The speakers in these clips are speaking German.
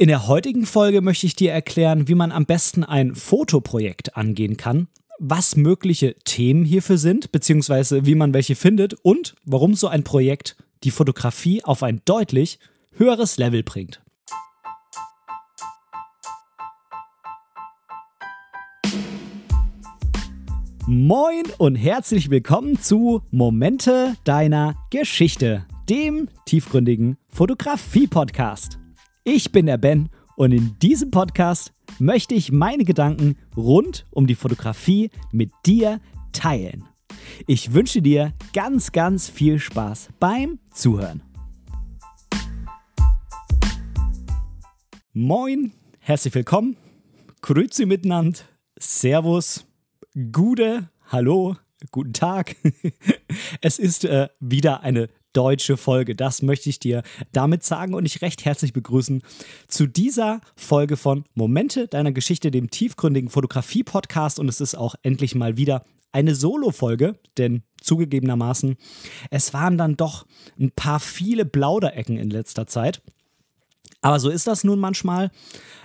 In der heutigen Folge möchte ich dir erklären, wie man am besten ein Fotoprojekt angehen kann, was mögliche Themen hierfür sind, beziehungsweise wie man welche findet und warum so ein Projekt die Fotografie auf ein deutlich höheres Level bringt. Moin und herzlich willkommen zu Momente deiner Geschichte, dem tiefgründigen Fotografie-Podcast. Ich bin der Ben und in diesem Podcast möchte ich meine Gedanken rund um die Fotografie mit dir teilen. Ich wünsche dir ganz, ganz viel Spaß beim Zuhören. Moin, herzlich willkommen, Grüezi miteinander, Servus, Gude, Hallo, guten Tag. Es ist äh, wieder eine deutsche Folge. Das möchte ich dir damit sagen und dich recht herzlich begrüßen zu dieser Folge von Momente deiner Geschichte, dem tiefgründigen Fotografie-Podcast. Und es ist auch endlich mal wieder eine Solo-Folge, denn zugegebenermaßen, es waren dann doch ein paar viele Plauderecken in letzter Zeit. Aber so ist das nun manchmal.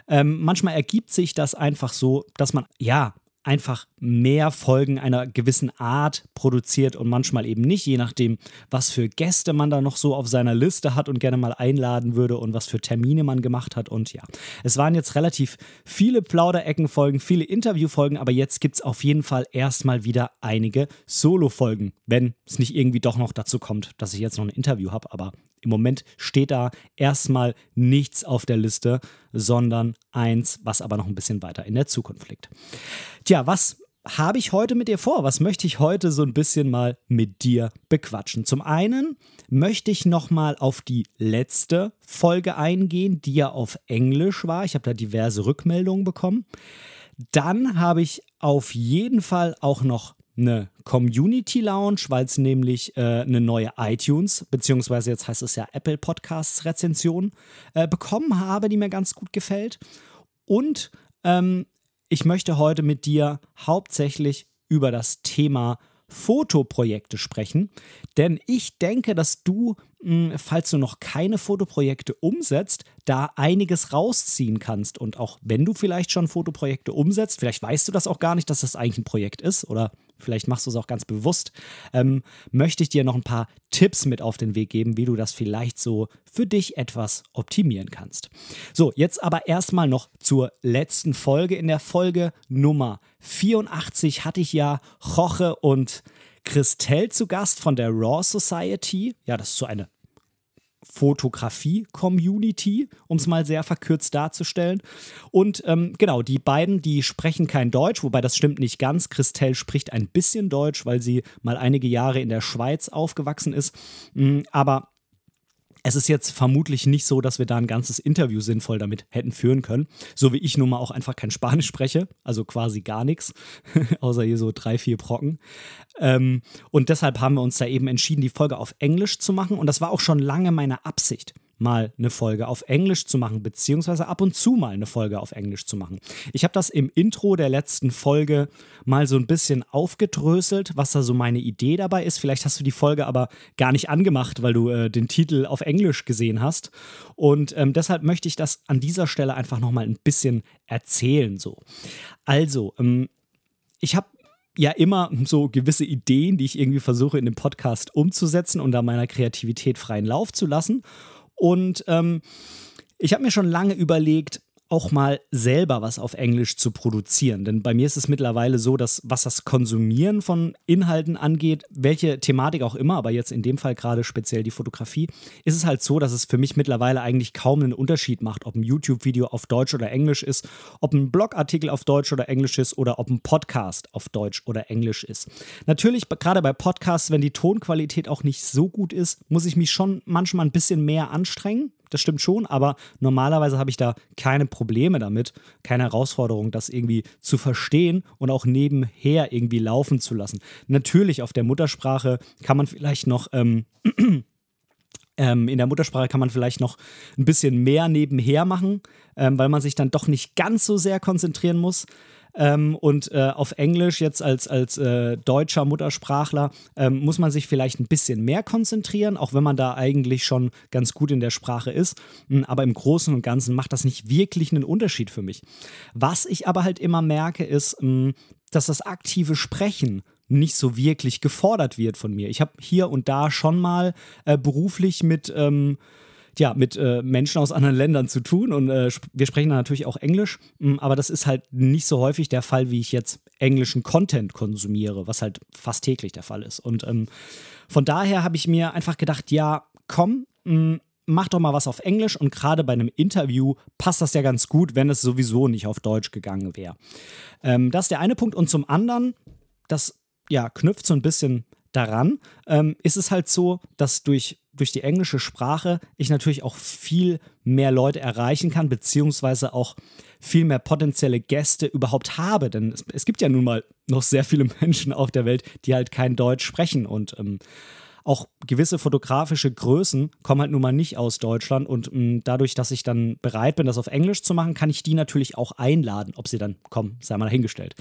Ähm, manchmal ergibt sich das einfach so, dass man, ja, einfach mehr Folgen einer gewissen Art produziert und manchmal eben nicht, je nachdem, was für Gäste man da noch so auf seiner Liste hat und gerne mal einladen würde und was für Termine man gemacht hat. Und ja, es waren jetzt relativ viele Plaudereckenfolgen, viele Interviewfolgen, aber jetzt gibt es auf jeden Fall erstmal wieder einige Solo-Folgen, wenn es nicht irgendwie doch noch dazu kommt, dass ich jetzt noch ein Interview habe. Aber im Moment steht da erstmal nichts auf der Liste, sondern eins, was aber noch ein bisschen weiter in der Zukunft liegt. Tja, was habe ich heute mit dir vor? Was möchte ich heute so ein bisschen mal mit dir bequatschen? Zum einen möchte ich noch mal auf die letzte Folge eingehen, die ja auf Englisch war. Ich habe da diverse Rückmeldungen bekommen. Dann habe ich auf jeden Fall auch noch eine Community Lounge, weil es nämlich äh, eine neue iTunes, beziehungsweise jetzt heißt es ja Apple Podcasts Rezension, äh, bekommen habe, die mir ganz gut gefällt. Und ähm, ich möchte heute mit dir hauptsächlich über das Thema Fotoprojekte sprechen, denn ich denke, dass du, hm, falls du noch keine Fotoprojekte umsetzt, da einiges rausziehen kannst. Und auch wenn du vielleicht schon Fotoprojekte umsetzt, vielleicht weißt du das auch gar nicht, dass das eigentlich ein Projekt ist oder vielleicht machst du es auch ganz bewusst, ähm, möchte ich dir noch ein paar Tipps mit auf den Weg geben, wie du das vielleicht so für dich etwas optimieren kannst. So, jetzt aber erstmal noch zur letzten Folge. In der Folge Nummer 84 hatte ich ja Roche und Christelle zu Gast von der Raw Society. Ja, das ist so eine Fotografie-Community, um es mal sehr verkürzt darzustellen. Und ähm, genau, die beiden, die sprechen kein Deutsch, wobei das stimmt nicht ganz. Christelle spricht ein bisschen Deutsch, weil sie mal einige Jahre in der Schweiz aufgewachsen ist. Mm, aber es ist jetzt vermutlich nicht so, dass wir da ein ganzes Interview sinnvoll damit hätten führen können. So wie ich nun mal auch einfach kein Spanisch spreche, also quasi gar nichts, außer hier so drei, vier Brocken. Ähm, und deshalb haben wir uns da eben entschieden, die Folge auf Englisch zu machen. Und das war auch schon lange meine Absicht mal eine Folge auf Englisch zu machen, beziehungsweise ab und zu mal eine Folge auf Englisch zu machen. Ich habe das im Intro der letzten Folge mal so ein bisschen aufgedröselt, was da so meine Idee dabei ist. Vielleicht hast du die Folge aber gar nicht angemacht, weil du äh, den Titel auf Englisch gesehen hast. Und ähm, deshalb möchte ich das an dieser Stelle einfach nochmal ein bisschen erzählen. So. Also, ähm, ich habe ja immer so gewisse Ideen, die ich irgendwie versuche in dem Podcast umzusetzen und da meiner Kreativität freien Lauf zu lassen. Und ähm, ich habe mir schon lange überlegt, auch mal selber was auf Englisch zu produzieren. Denn bei mir ist es mittlerweile so, dass was das Konsumieren von Inhalten angeht, welche Thematik auch immer, aber jetzt in dem Fall gerade speziell die Fotografie, ist es halt so, dass es für mich mittlerweile eigentlich kaum einen Unterschied macht, ob ein YouTube-Video auf Deutsch oder Englisch ist, ob ein Blogartikel auf Deutsch oder Englisch ist oder ob ein Podcast auf Deutsch oder Englisch ist. Natürlich, gerade bei Podcasts, wenn die Tonqualität auch nicht so gut ist, muss ich mich schon manchmal ein bisschen mehr anstrengen das stimmt schon, aber normalerweise habe ich da keine Probleme damit, keine Herausforderung, das irgendwie zu verstehen und auch nebenher irgendwie laufen zu lassen. Natürlich auf der Muttersprache kann man vielleicht noch. Ähm, ähm, in der Muttersprache kann man vielleicht noch ein bisschen mehr nebenher machen, ähm, weil man sich dann doch nicht ganz so sehr konzentrieren muss. Ähm, und äh, auf Englisch jetzt als, als äh, deutscher Muttersprachler ähm, muss man sich vielleicht ein bisschen mehr konzentrieren, auch wenn man da eigentlich schon ganz gut in der Sprache ist. Hm, aber im Großen und Ganzen macht das nicht wirklich einen Unterschied für mich. Was ich aber halt immer merke, ist, mh, hm, dass das aktive Sprechen nicht so wirklich gefordert wird von mir. Ich habe hier und da schon mal äh, beruflich mit ähm, ja, mit äh, Menschen aus anderen Ländern zu tun und äh, wir sprechen da natürlich auch Englisch, hm, aber das ist halt nicht so häufig der Fall, wie ich jetzt englischen Content konsumiere, was halt fast täglich der Fall ist. Und ähm, von daher habe ich mir einfach gedacht, ja, komm, mh, hm, mach doch mal was auf Englisch und gerade bei einem Interview passt das ja ganz gut, wenn es sowieso nicht auf Deutsch gegangen wäre. Ähm, das ist der eine Punkt und zum anderen, das ja, knüpft so ein bisschen daran, ähm, ist es halt so, dass durch, durch die englische Sprache ich natürlich auch viel mehr Leute erreichen kann, beziehungsweise auch viel mehr potenzielle Gäste überhaupt habe. Denn es, es gibt ja nun mal noch sehr viele Menschen auf der Welt, die halt kein Deutsch sprechen. Und ähm, auch gewisse fotografische Größen kommen halt nun mal nicht aus Deutschland und mh, mm, dadurch, dass ich dann bereit bin, das auf Englisch zu machen, kann ich die natürlich auch einladen. Ob sie dann kommen, sei mal dahingestellt.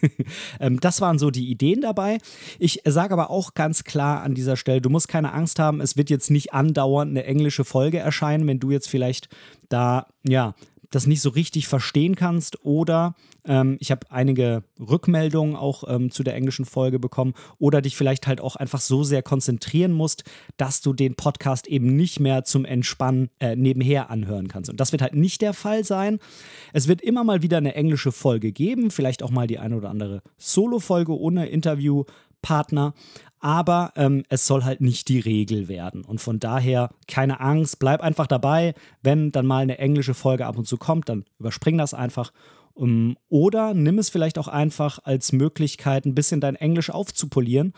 ähm, das waren so die Ideen dabei. Ich sage aber auch ganz klar an dieser Stelle, du musst keine Angst haben, es wird jetzt nicht andauernd eine englische Folge erscheinen, wenn du jetzt vielleicht da, ja, das nicht so richtig verstehen kannst oder ähm, ich habe einige Rückmeldungen auch ähm, zu der englischen Folge bekommen oder dich vielleicht halt auch einfach so sehr konzentrieren musst, dass du den Podcast eben nicht mehr zum Entspannen äh, nebenher anhören kannst. Und das wird halt nicht der Fall sein. Es wird immer mal wieder eine englische Folge geben, vielleicht auch mal die eine oder andere Solo-Folge ohne Interviewpartner aber ähm, es soll halt nicht die Regel werden. Und von daher keine Angst, bleib einfach dabei. Wenn dann mal eine englische Folge ab und zu kommt, dann überspring das einfach. Um, oder nimm es vielleicht auch einfach als Möglichkeit, ein bisschen dein Englisch aufzupolieren.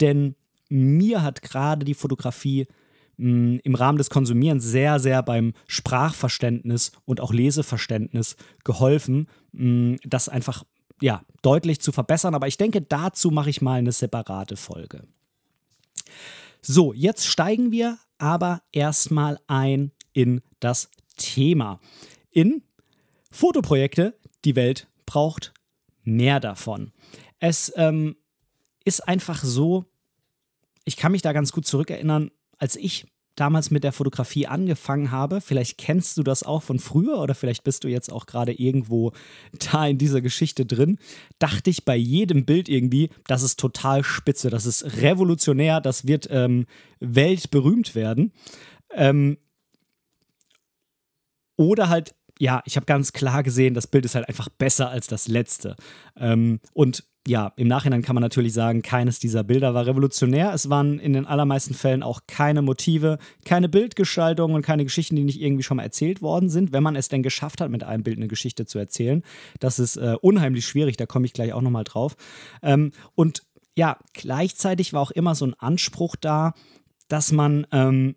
Denn mir hat gerade die Fotografie mh, im Rahmen des Konsumierens sehr, sehr beim Sprachverständnis und auch Leseverständnis geholfen, mh, das einfach ja, deutlich zu verbessern. Aber ich denke, dazu mache ich mal eine separate Folge. So, jetzt steigen wir aber erstmal ein in das Thema. In Fotoprojekte, die Welt braucht mehr davon. Es ähm, ist einfach so, ich kann mich da ganz gut zurückerinnern, als ich damals mit der Fotografie angefangen habe. Vielleicht kennst du das auch von früher oder vielleicht bist du jetzt auch gerade irgendwo da in dieser Geschichte drin. Dachte ich bei jedem Bild irgendwie, das ist total spitze, das ist revolutionär, das wird ähm, weltberühmt werden. Ähm, oder halt ja, ich habe ganz klar gesehen, das Bild ist halt einfach besser als das letzte. Ähm, und ja, im Nachhinein kann man natürlich sagen, keines dieser Bilder war revolutionär. Es waren in den allermeisten Fällen auch keine Motive, keine Bildgestaltung und keine Geschichten, die nicht irgendwie schon mal erzählt worden sind, wenn man es denn geschafft hat, mit einem Bild eine Geschichte zu erzählen. Das ist äh, unheimlich schwierig, da komme ich gleich auch nochmal drauf. Ähm, und ja, gleichzeitig war auch immer so ein Anspruch da, dass man ähm,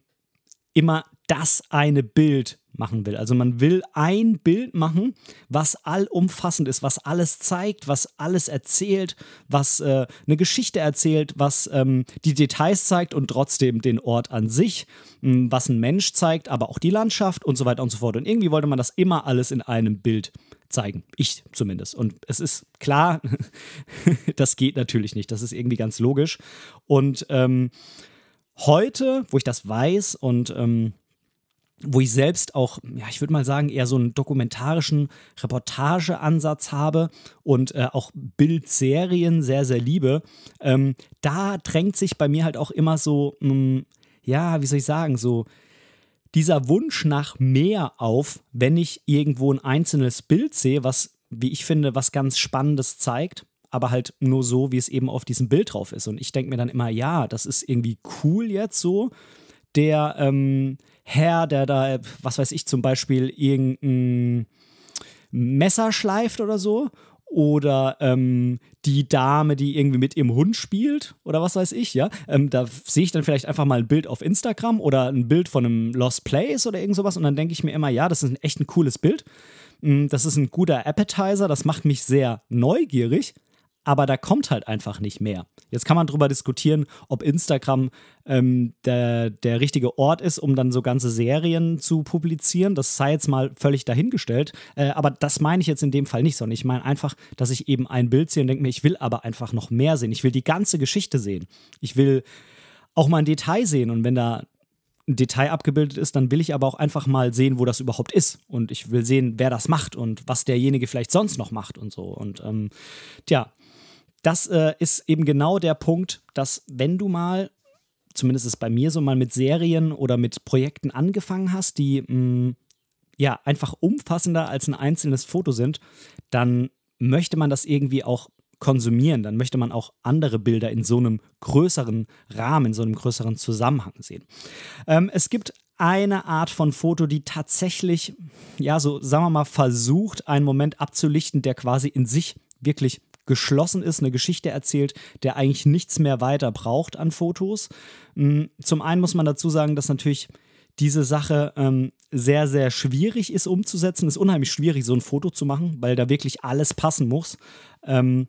immer das eine Bild machen will. Also man will ein Bild machen, was allumfassend ist, was alles zeigt, was alles erzählt, was äh, eine Geschichte erzählt, was ähm, die Details zeigt und trotzdem den Ort an sich, mh, hm, was ein Mensch zeigt, aber auch die Landschaft und so weiter und so fort. Und irgendwie wollte man das immer alles in einem Bild zeigen. Ich zumindest. Und es ist klar, das geht natürlich nicht. Das ist irgendwie ganz logisch. Und ähm, heute, wo ich das weiß und ähm, wo ich selbst auch, ja, ich würde mal sagen, eher so einen dokumentarischen Reportageansatz habe und äh, auch Bildserien sehr, sehr liebe, ähm, da drängt sich bei mir halt auch immer so, mh, hm, ja, wie soll ich sagen, so dieser Wunsch nach mehr auf, wenn ich irgendwo ein einzelnes Bild sehe, was, wie ich finde, was ganz Spannendes zeigt aber halt nur so, wie es eben auf diesem Bild drauf ist. Und ich denke mir dann immer, ja, das ist irgendwie cool jetzt so. Der, ähm, Herr, der da, was weiß ich, zum Beispiel irgendein Messer schleift oder so. Oder ähm, die Dame, die irgendwie mit ihrem Hund spielt oder was weiß ich, ja. Ähm, da sehe ich dann vielleicht einfach mal ein Bild auf Instagram oder ein Bild von einem Lost Place oder irgend sowas und dann denke ich mir immer, ja, das ist ein echt ein cooles Bild. Mm, das ist ein guter Appetizer, das macht mich sehr neugierig. Aber da kommt halt einfach nicht mehr. Jetzt kann man darüber diskutieren, ob Instagram ähm, der, der richtige Ort ist, um dann so ganze Serien zu publizieren. Das sei jetzt mal völlig dahingestellt. Äh, aber das meine ich jetzt in dem Fall nicht, sondern ich meine einfach, dass ich eben ein Bild sehe und denke mir, ich will aber einfach noch mehr sehen. Ich will die ganze Geschichte sehen. Ich will auch mal ein Detail sehen. Und wenn da ein Detail abgebildet ist, dann will ich aber auch einfach mal sehen, wo das überhaupt ist. Und ich will sehen, wer das macht und was derjenige vielleicht sonst noch macht und so. Und ähm, tja, das äh, ist eben genau der Punkt, dass wenn du mal, zumindest ist bei mir so, mal mit Serien oder mit Projekten angefangen hast, die mh, mm, ja einfach umfassender als ein einzelnes Foto sind, dann möchte man das irgendwie auch konsumieren, dann möchte man auch andere Bilder in so einem größeren Rahmen, in so einem größeren Zusammenhang sehen. Ähm, es gibt eine Art von Foto, die tatsächlich, ja, so sagen wir mal, versucht, einen Moment abzulichten, der quasi in sich wirklich geschlossen ist, eine Geschichte erzählt, der eigentlich nichts mehr weiter braucht an Fotos. Mm, zum einen muss man dazu sagen, dass natürlich diese Sache ähm, sehr, sehr schwierig ist umzusetzen. Es ist unheimlich schwierig, so ein Foto zu machen, weil da wirklich alles passen muss. Ähm,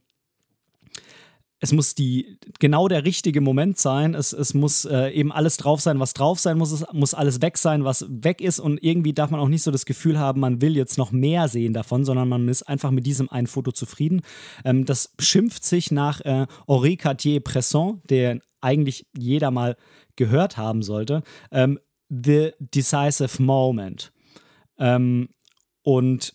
es muss die, genau der richtige Moment sein. Es, es muss äh, eben alles drauf sein, was drauf sein muss. Es muss alles weg sein, was weg ist. Und irgendwie darf man auch nicht so das Gefühl haben, man will jetzt noch mehr sehen davon, sondern man ist einfach mit diesem einen Foto zufrieden. Ähm, das schimpft sich nach äh, Henri Cartier-Bresson, der eigentlich jeder mal gehört haben sollte. Ähm, The Decisive Moment. Ähm, und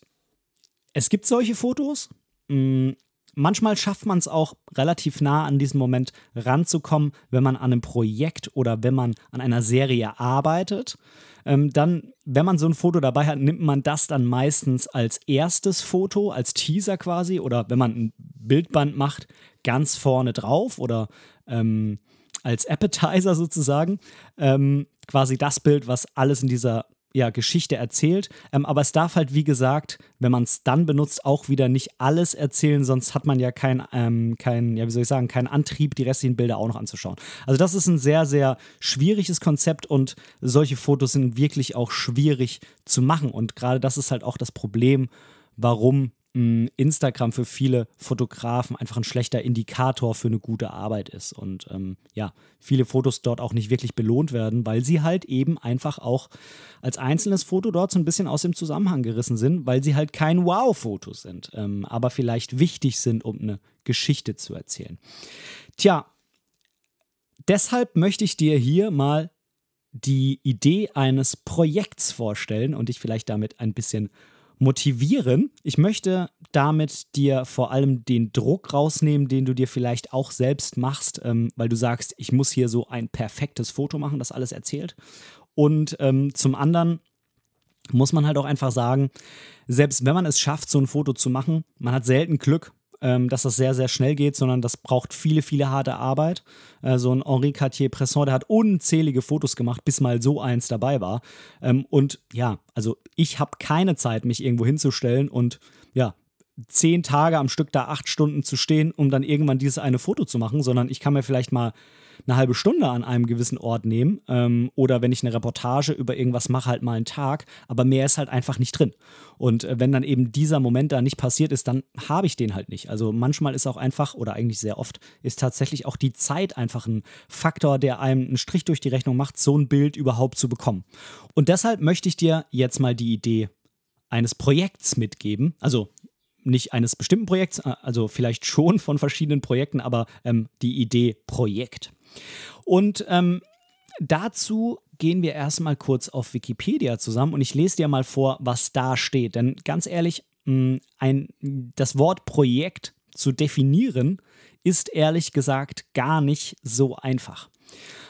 es gibt solche Fotos. Mh, mm, Manchmal schafft man es auch relativ nah an diesen Moment ranzukommen, wenn man an einem Projekt oder wenn man an einer Serie arbeitet. Ähm, dann, wenn man so ein Foto dabei hat, nimmt man das dann meistens als erstes Foto, als Teaser quasi oder wenn man ein Bildband macht, ganz vorne drauf oder ähm, als Appetizer sozusagen. Ähm, quasi das Bild, was alles in dieser ja, Geschichte erzählt. Ähm, aber es darf halt, wie gesagt, wenn man es dann benutzt, auch wieder nicht alles erzählen, sonst hat man ja keinen, ähm, kein, ja, wie soll ich sagen, keinen Antrieb, die restlichen Bilder auch noch anzuschauen. Also, das ist ein sehr, sehr schwieriges Konzept und solche Fotos sind wirklich auch schwierig zu machen. Und gerade das ist halt auch das Problem, warum Instagram für viele Fotografen einfach ein schlechter Indikator für eine gute Arbeit ist und ähm, ja, viele Fotos dort auch nicht wirklich belohnt werden, weil sie halt eben einfach auch als einzelnes Foto dort so ein bisschen aus dem Zusammenhang gerissen sind, weil sie halt kein Wow-Foto sind, ähm, aber vielleicht wichtig sind, um eine Geschichte zu erzählen. Tja, deshalb möchte ich dir hier mal die Idee eines Projekts vorstellen und dich vielleicht damit ein bisschen motivieren. Ich möchte damit dir vor allem den Druck rausnehmen, den du dir vielleicht auch selbst machst, ähm, weil du sagst, ich muss hier so ein perfektes Foto machen, das alles erzählt. Und ähm, zum anderen muss man halt auch einfach sagen, selbst wenn man es schafft, so ein Foto zu machen, man hat selten Glück ähm, dass das sehr, sehr schnell geht, sondern das braucht viele, viele harte Arbeit. Äh, so ein Henri Cartier-Bresson, der hat unzählige Fotos gemacht, bis mal so eins dabei war. Ähm, und ja, also ich habe keine Zeit, mich irgendwo hinzustellen und ja, zehn Tage am Stück da acht Stunden zu stehen, um dann irgendwann dieses eine Foto zu machen, sondern ich kann mir vielleicht mal eine halbe Stunde an einem gewissen Ort nehmen ähm, oder wenn ich eine Reportage über irgendwas mache, halt mal einen Tag, aber mehr ist halt einfach nicht drin. Und äh, wenn dann eben dieser Moment da nicht passiert ist, dann habe ich den halt nicht. Also manchmal ist auch einfach, oder eigentlich sehr oft, ist tatsächlich auch die Zeit einfach ein Faktor, der einem einen Strich durch die Rechnung macht, so ein Bild überhaupt zu bekommen. Und deshalb möchte ich dir jetzt mal die Idee eines Projekts mitgeben. Also nicht eines bestimmten Projekts, äh, also vielleicht schon von verschiedenen Projekten, aber ähm, die Idee Projekt. Und ähm, dazu gehen wir erstmal kurz auf Wikipedia zusammen und ich lese dir mal vor, was da steht. Denn ganz ehrlich, mh, ein, das Wort Projekt zu definieren ist ehrlich gesagt gar nicht so einfach.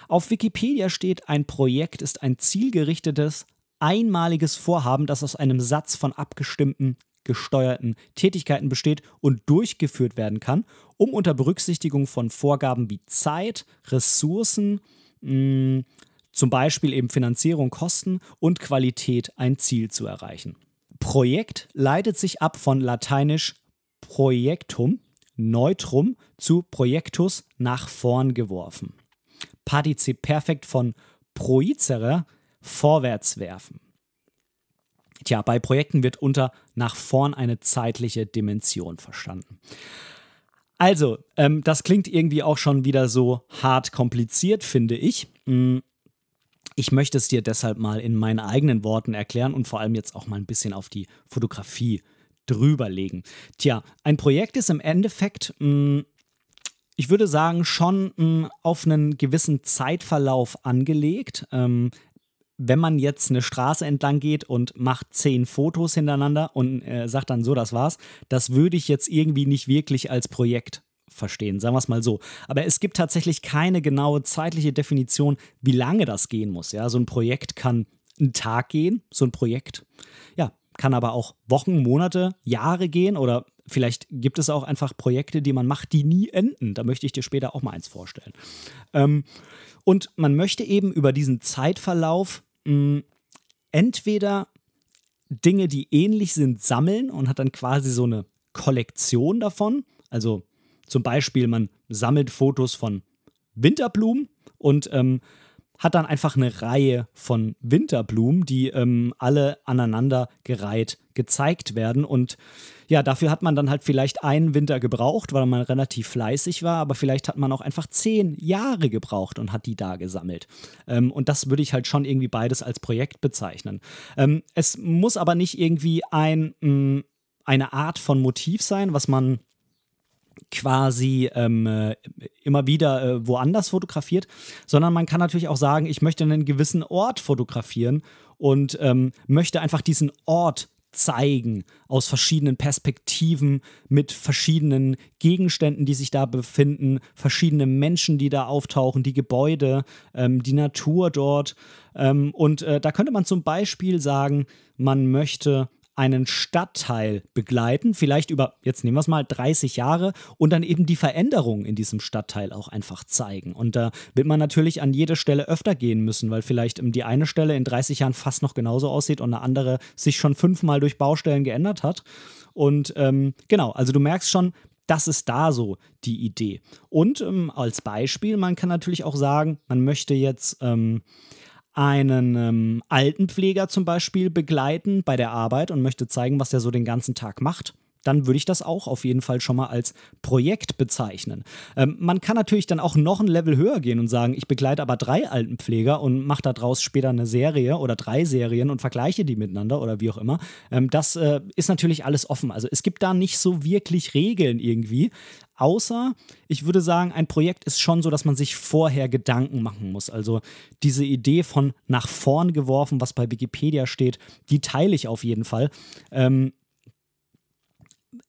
Auf Wikipedia steht, ein Projekt ist ein zielgerichtetes, einmaliges Vorhaben, das aus einem Satz von abgestimmten gesteuerten Tätigkeiten besteht und durchgeführt werden kann, um unter Berücksichtigung von Vorgaben wie Zeit, Ressourcen, mh, zum Beispiel eben Finanzierung, Kosten und Qualität ein Ziel zu erreichen. Projekt leitet sich ab von lateinisch Projektum, Neutrum zu Projektus nach vorn geworfen. Partizip Perfekt von proicere, vorwärts werfen. Tja, bei Projekten wird unter nach vorn eine zeitliche Dimension verstanden. Also, ähm, das klingt irgendwie auch schon wieder so hart kompliziert, finde ich. Mm, ich möchte es dir deshalb mal in meinen eigenen Worten erklären und vor allem jetzt auch mal ein bisschen auf die Fotografie drüberlegen. Tja, ein Projekt ist im Endeffekt, mh, mm, ich würde sagen, schon mh, mm, auf einen gewissen Zeitverlauf angelegt. Ähm, wenn man jetzt eine Straße entlang geht und macht zehn Fotos hintereinander und äh, sagt dann so, das war's, das würde ich jetzt irgendwie nicht wirklich als Projekt verstehen, sagen wir es mal so. Aber es gibt tatsächlich keine genaue zeitliche Definition, wie lange das gehen muss. Ja, so ein Projekt kann einen Tag gehen, so ein Projekt. Ja, kann aber auch Wochen, Monate, Jahre gehen oder vielleicht gibt es auch einfach Projekte, die man macht, die nie enden. Da möchte ich dir später auch mal eins vorstellen. Ähm, und man möchte eben über diesen Zeitverlauf mh, entweder Dinge, die ähnlich sind, sammeln und hat dann quasi so eine Kollektion davon. Also zum Beispiel, man sammelt Fotos von Winterblumen und ähm, hat dann einfach eine Reihe von Winterblumen, die ähm, alle aneinander gereiht gezeigt werden. Und ja, dafür hat man dann halt vielleicht einen Winter gebraucht, weil man relativ fleißig war, aber vielleicht hat man auch einfach zehn Jahre gebraucht und hat die da gesammelt. Ähm, und das würde ich halt schon irgendwie beides als Projekt bezeichnen. Ähm, es muss aber nicht irgendwie ein, mh, mm, eine Art von Motiv sein, was man quasi ähm, äh, immer wieder äh, woanders fotografiert, sondern man kann natürlich auch sagen, ich möchte einen gewissen Ort fotografieren und ähm, möchte einfach diesen Ort zeigen aus verschiedenen Perspektiven mit verschiedenen Gegenständen, die sich da befinden, verschiedene Menschen, die da auftauchen, die Gebäude, ähm, die Natur dort. Ähm, und äh, da könnte man zum Beispiel sagen, man möchte einen Stadtteil begleiten, vielleicht über, jetzt nehmen wir es mal, 30 Jahre und dann eben die Veränderungen in diesem Stadtteil auch einfach zeigen. Und da wird man natürlich an jede Stelle öfter gehen müssen, weil vielleicht die eine Stelle in 30 Jahren fast noch genauso aussieht und eine andere sich schon fünfmal durch Baustellen geändert hat. Und ähm, genau, also du merkst schon, das ist da so die Idee. Und ähm, als Beispiel, man kann natürlich auch sagen, man möchte jetzt ähm, einen ähm, Altenpfleger zum Beispiel begleiten bei der Arbeit und möchte zeigen, was er so den ganzen Tag macht dann würde ich das auch auf jeden Fall schon mal als Projekt bezeichnen. Ähm, man kann natürlich dann auch noch ein Level höher gehen und sagen, ich begleite aber drei Altenpfleger und mache daraus später eine Serie oder drei Serien und vergleiche die miteinander oder wie auch immer. Ähm, das äh, ist natürlich alles offen. Also es gibt da nicht so wirklich Regeln irgendwie. Außer, ich würde sagen, ein Projekt ist schon so, dass man sich vorher Gedanken machen muss. Also diese Idee von nach vorn geworfen, was bei Wikipedia steht, die teile ich auf jeden Fall. Ähm,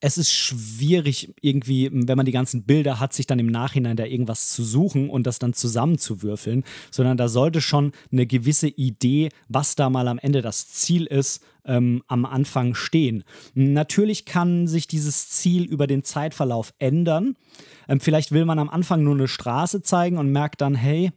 es ist schwierig, irgendwie, wenn man die ganzen Bilder hat, sich dann im Nachhinein da irgendwas zu suchen und das dann zusammenzuwürfeln, sondern da sollte schon eine gewisse Idee, was da mal am Ende das Ziel ist, ähm, am Anfang stehen. Natürlich kann sich dieses Ziel über den Zeitverlauf ändern. Ähm, vielleicht will man am Anfang nur eine Straße zeigen und merkt dann, hey,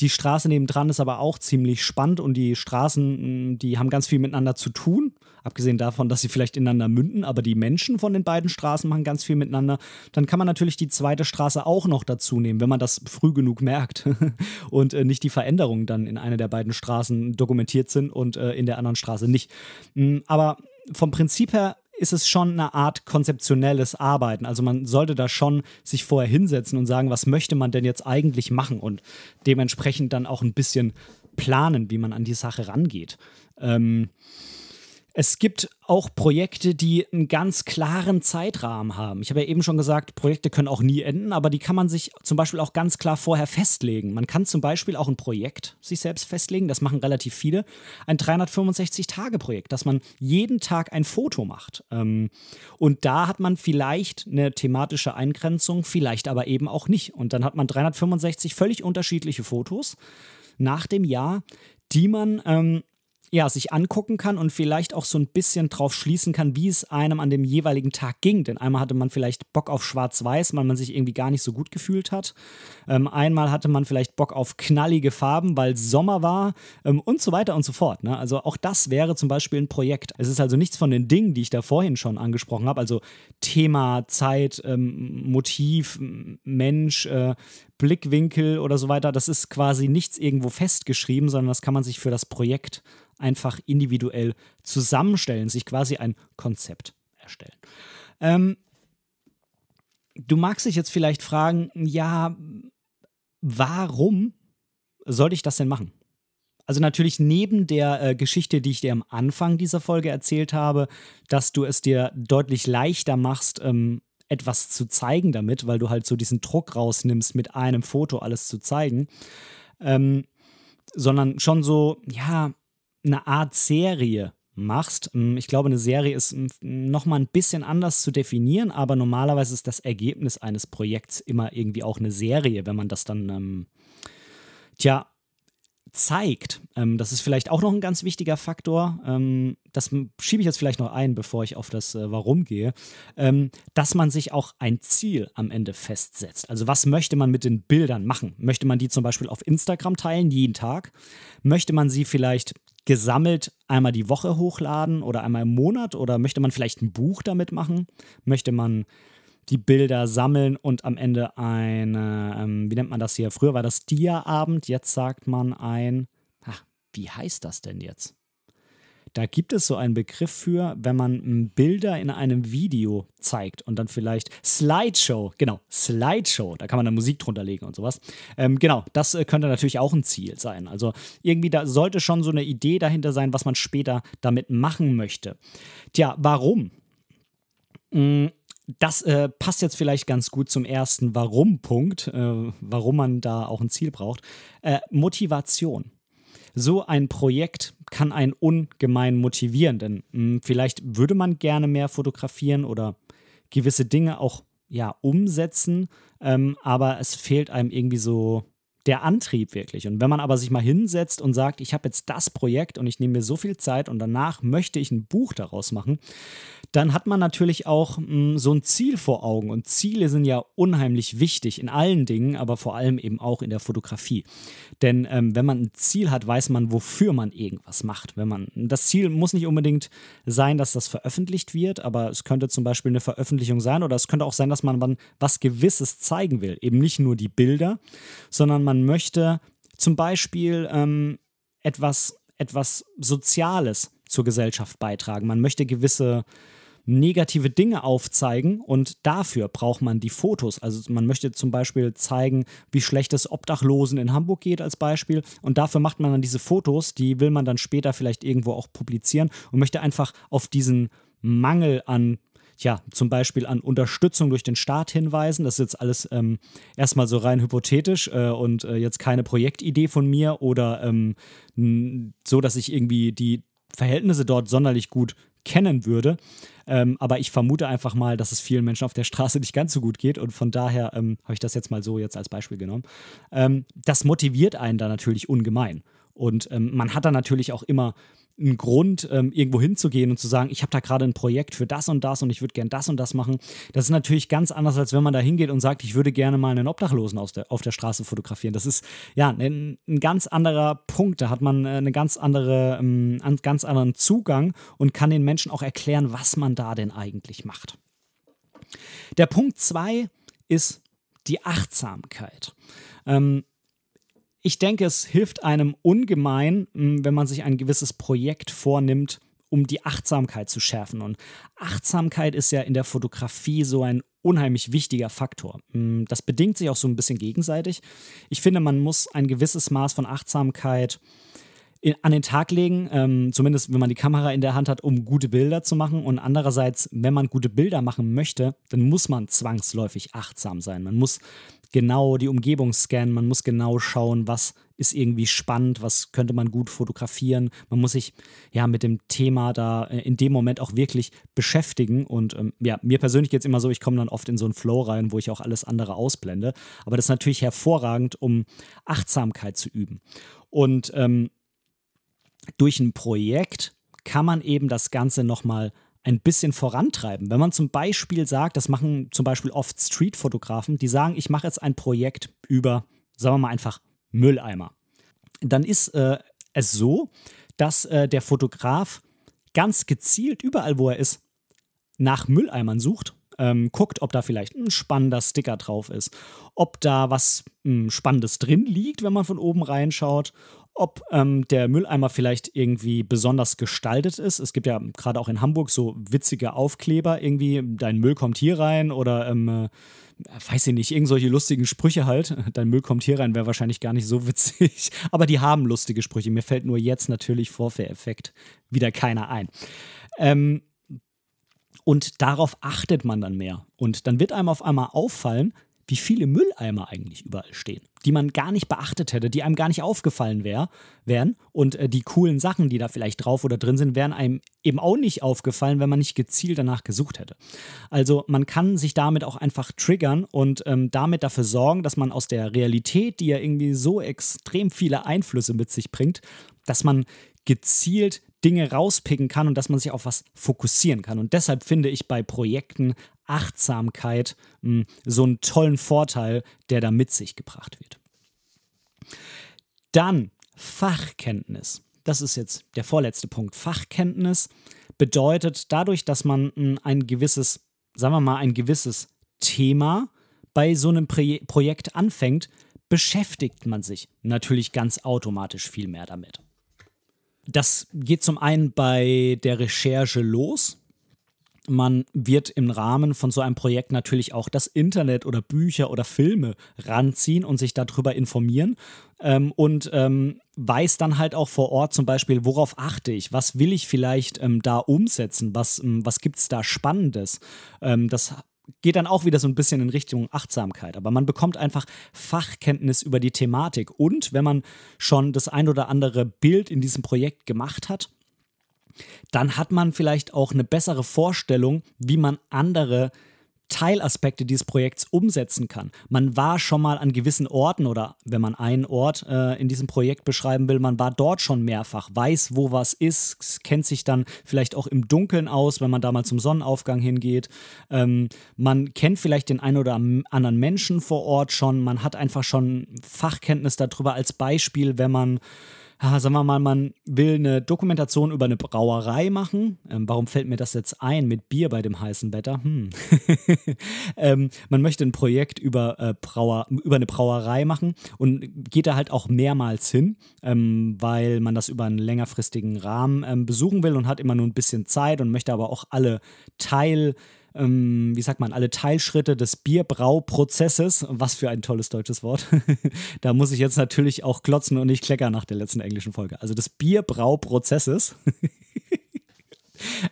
die Straße nebendran ist aber auch ziemlich spannend und die Straßen, die haben ganz viel miteinander zu tun. Abgesehen davon, dass sie vielleicht ineinander münden, aber die Menschen von den beiden Straßen machen ganz viel miteinander. Dann kann man natürlich die zweite Straße auch noch dazu nehmen, wenn man das früh genug merkt und äh, nicht die Veränderungen dann in einer der beiden Straßen dokumentiert sind und äh, in der anderen Straße nicht. Mm, aber vom Prinzip her ist es schon eine Art konzeptionelles Arbeiten. Also man sollte da schon sich vorher hinsetzen und sagen, was möchte man denn jetzt eigentlich machen und dementsprechend dann auch ein bisschen planen, wie man an die Sache rangeht. Ähm, es gibt auch Projekte, die einen ganz klaren Zeitrahmen haben. Ich habe ja eben schon gesagt, Projekte können auch nie enden, aber die kann man sich zum Beispiel auch ganz klar vorher festlegen. Man kann zum Beispiel auch ein Projekt sich selbst festlegen, das machen relativ viele, ein 365-Tage-Projekt, dass man jeden Tag ein Foto macht. Ähm, und da hat man vielleicht eine thematische Eingrenzung, vielleicht aber eben auch nicht. Und dann hat man 365 völlig unterschiedliche Fotos nach dem Jahr, die man ähm, ja, sich angucken kann und vielleicht auch so ein bisschen drauf schließen kann, wie es einem an dem jeweiligen Tag ging. Denn einmal hatte man vielleicht Bock auf Schwarz-Weiß, weil man sich irgendwie gar nicht so gut gefühlt hat. Ähm, einmal hatte man vielleicht Bock auf knallige Farben, weil Sommer war ähm, und so weiter und so fort. Ne? Also auch das wäre zum Beispiel ein Projekt. Es ist also nichts von den Dingen, die ich da vorhin schon angesprochen habe. Also Thema, Zeit, ähm, Motiv, Mensch, äh, Blickwinkel oder so weiter. Das ist quasi nichts irgendwo festgeschrieben, sondern das kann man sich für das Projekt einfach individuell zusammenstellen, sich quasi ein Konzept erstellen. Ähm, du magst dich jetzt vielleicht fragen, ja, warum sollte ich das denn machen? Also natürlich neben der äh, Geschichte, die ich dir am Anfang dieser Folge erzählt habe, dass du es dir deutlich leichter machst, ähm, etwas zu zeigen damit, weil du halt so diesen Druck rausnimmst, mit einem Foto alles zu zeigen, ähm, sondern schon so, ja, eine Art Serie machst. Ähm, ich glaube, eine Serie ist ähm, nochmal ein bisschen anders zu definieren, aber normalerweise ist das Ergebnis eines Projekts immer irgendwie auch eine Serie, wenn man das dann, ähm, tja, zeigt, ähm, das ist vielleicht auch noch ein ganz wichtiger Faktor, ähm, das schiebe ich jetzt vielleicht noch ein, bevor ich auf das äh, Warum gehe, ähm, dass man sich auch ein Ziel am Ende festsetzt. Also was möchte man mit den Bildern machen? Möchte man die zum Beispiel auf Instagram teilen, jeden Tag? Möchte man sie vielleicht gesammelt einmal die Woche hochladen oder einmal im Monat? Oder möchte man vielleicht ein Buch damit machen? Möchte man die Bilder sammeln und am Ende eine, ähm, wie nennt man das hier? Früher war das Dia-Abend, jetzt sagt man ein, ach, wie heißt das denn jetzt? Da gibt es so einen Begriff für, wenn man ähm, Bilder in einem Video zeigt und dann vielleicht Slideshow, genau, Slideshow, da kann man dann Musik drunter legen und sowas. Ähm, genau, das äh, könnte natürlich auch ein Ziel sein. Also irgendwie da sollte schon so eine Idee dahinter sein, was man später damit machen möchte. Tja, warum? Hm, das äh, passt jetzt vielleicht ganz gut zum ersten Warum-Punkt, äh, warum man da auch ein Ziel braucht. Äh, Motivation. So ein Projekt kann einen ungemein motivieren, denn mh, hm, vielleicht würde man gerne mehr fotografieren oder gewisse Dinge auch ja umsetzen, ähm, aber es fehlt einem irgendwie so der Antrieb wirklich. Und wenn man aber sich mal hinsetzt und sagt, ich habe jetzt das Projekt und ich nehme mir so viel Zeit und danach möchte ich ein Buch daraus machen, dann hat man natürlich auch mh, hm, so ein Ziel vor Augen. Und Ziele sind ja unheimlich wichtig in allen Dingen, aber vor allem eben auch in der Fotografie. Denn ähm, wenn man ein Ziel hat, weiß man, wofür man irgendwas macht. Wenn man, das Ziel muss nicht unbedingt sein, dass das veröffentlicht wird, aber es könnte zum Beispiel eine Veröffentlichung sein oder es könnte auch sein, dass man was Gewisses zeigen will. Eben nicht nur die Bilder, sondern man möchte zum Beispiel ähm, etwas, etwas Soziales zur Gesellschaft beitragen. Man möchte gewisse negative Dinge aufzeigen und dafür braucht man die Fotos. Also man möchte zum Beispiel zeigen, wie schlecht es Obdachlosen in Hamburg geht als Beispiel und dafür macht man dann diese Fotos, die will man dann später vielleicht irgendwo auch publizieren und möchte einfach auf diesen Mangel an ja, zum Beispiel an Unterstützung durch den Staat hinweisen. Das ist jetzt alles ähm, erstmal so rein hypothetisch äh, und äh, jetzt keine Projektidee von mir oder ähm, so, dass ich irgendwie die Verhältnisse dort sonderlich gut kennen würde. Ähm, aber ich vermute einfach mal, dass es vielen Menschen auf der Straße nicht ganz so gut geht und von daher ähm, habe ich das jetzt mal so jetzt als Beispiel genommen. Ähm, das motiviert einen da natürlich ungemein. Und ähm, man hat da natürlich auch immer einen Grund, ähm, irgendwo hinzugehen und zu sagen, ich habe da gerade ein Projekt für das und das und ich würde gern das und das machen. Das ist natürlich ganz anders, als wenn man da hingeht und sagt, ich würde gerne mal einen Obdachlosen der, auf der Straße fotografieren. Das ist ja ein, ein ganz anderer Punkt. Da hat man äh, eine ganz andere, ähm, einen ganz anderen Zugang und kann den Menschen auch erklären, was man da denn eigentlich macht. Der Punkt zwei ist die Achtsamkeit. Ähm, ich denke, es hilft einem ungemein, wenn man sich ein gewisses Projekt vornimmt, um die Achtsamkeit zu schärfen. Und Achtsamkeit ist ja in der Fotografie so ein unheimlich wichtiger Faktor. Das bedingt sich auch so ein bisschen gegenseitig. Ich finde, man muss ein gewisses Maß von Achtsamkeit an den Tag legen, ähm, zumindest wenn man die Kamera in der Hand hat, um gute Bilder zu machen. Und andererseits, wenn man gute Bilder machen möchte, dann muss man zwangsläufig achtsam sein. Man muss genau die Umgebung scannen, man muss genau schauen, was ist irgendwie spannend, was könnte man gut fotografieren. Man muss sich ja mit dem Thema da äh, in dem Moment auch wirklich beschäftigen. Und ähm, ja, mir persönlich geht es immer so, ich komme dann oft in so einen Flow rein, wo ich auch alles andere ausblende. Aber das ist natürlich hervorragend, um Achtsamkeit zu üben. Und ähm, durch ein Projekt kann man eben das Ganze nochmal ein bisschen vorantreiben. Wenn man zum Beispiel sagt, das machen zum Beispiel oft Streetfotografen, die sagen, ich mache jetzt ein Projekt über, sagen wir mal einfach, Mülleimer. Dann ist äh, es so, dass äh, der Fotograf ganz gezielt überall, wo er ist, nach Mülleimern sucht ähm, guckt, ob da vielleicht ein spannender Sticker drauf ist, ob da was ähm, Spannendes drin liegt, wenn man von oben reinschaut, ob ähm, der Mülleimer vielleicht irgendwie besonders gestaltet ist. Es gibt ja gerade auch in Hamburg so witzige Aufkleber, irgendwie, dein Müll kommt hier rein oder ähm, äh, weiß ich nicht, irgend solche lustigen Sprüche halt. Dein Müll kommt hier rein, wäre wahrscheinlich gar nicht so witzig. Aber die haben lustige Sprüche. Mir fällt nur jetzt natürlich Vorführeffekt wieder keiner ein. Ähm, und darauf achtet man dann mehr. Und dann wird einem auf einmal auffallen, wie viele Mülleimer eigentlich überall stehen, die man gar nicht beachtet hätte, die einem gar nicht aufgefallen wär, wären. Und äh, die coolen Sachen, die da vielleicht drauf oder drin sind, wären einem eben auch nicht aufgefallen, wenn man nicht gezielt danach gesucht hätte. Also man kann sich damit auch einfach triggern und ähm, damit dafür sorgen, dass man aus der Realität, die ja irgendwie so extrem viele Einflüsse mit sich bringt, dass man gezielt Dinge rauspicken kann und dass man sich auf was fokussieren kann. Und deshalb finde ich bei Projekten Achtsamkeit hm, so einen tollen Vorteil, der da mit sich gebracht wird. Dann Fachkenntnis. Das ist jetzt der vorletzte Punkt. Fachkenntnis bedeutet dadurch, dass man hm, ein gewisses, sagen wir mal, ein gewisses Thema bei so einem Pro Projekt anfängt, beschäftigt man sich natürlich ganz automatisch viel mehr damit. Das geht zum einen bei der Recherche los. Man wird im Rahmen von so einem Projekt natürlich auch das Internet oder Bücher oder Filme ranziehen und sich darüber informieren ähm, und ähm, weiß dann halt auch vor Ort zum Beispiel, worauf achte ich, was will ich vielleicht ähm, da umsetzen, was, ähm, was gibt es da Spannendes. Ähm, das geht dann auch wieder so ein bisschen in Richtung Achtsamkeit. Aber man bekommt einfach Fachkenntnis über die Thematik. Und wenn man schon das ein oder andere Bild in diesem Projekt gemacht hat, dann hat man vielleicht auch eine bessere Vorstellung, wie man andere Teilaspekte dieses Projekts umsetzen kann. Man war schon mal an gewissen Orten oder wenn man einen Ort äh, in diesem Projekt beschreiben will, man war dort schon mehrfach, weiß, wo was ist, kennt sich dann vielleicht auch im Dunkeln aus, wenn man da mal zum Sonnenaufgang hingeht. Ähm, man kennt vielleicht den einen oder anderen Menschen vor Ort schon, man hat einfach schon Fachkenntnis darüber als Beispiel, wenn man ah, sagen wir mal, man will eine Dokumentation über eine Brauerei machen. Ähm, warum fällt mir das jetzt ein mit Bier bei dem heißen Wetter? Hm. ähm, man möchte ein Projekt über, äh, Brauer, über eine Brauerei machen und geht da halt auch mehrmals hin, ähm, weil man das über einen längerfristigen Rahmen ähm, besuchen will und hat immer nur ein bisschen Zeit und möchte aber auch alle Teil ähm, wie sagt man, alle Teilschritte des Bierbrauprozesses. Was für ein tolles deutsches Wort. da muss ich jetzt natürlich auch klotzen und nicht kleckern nach der letzten englischen Folge. Also des Bierbrauprozesses.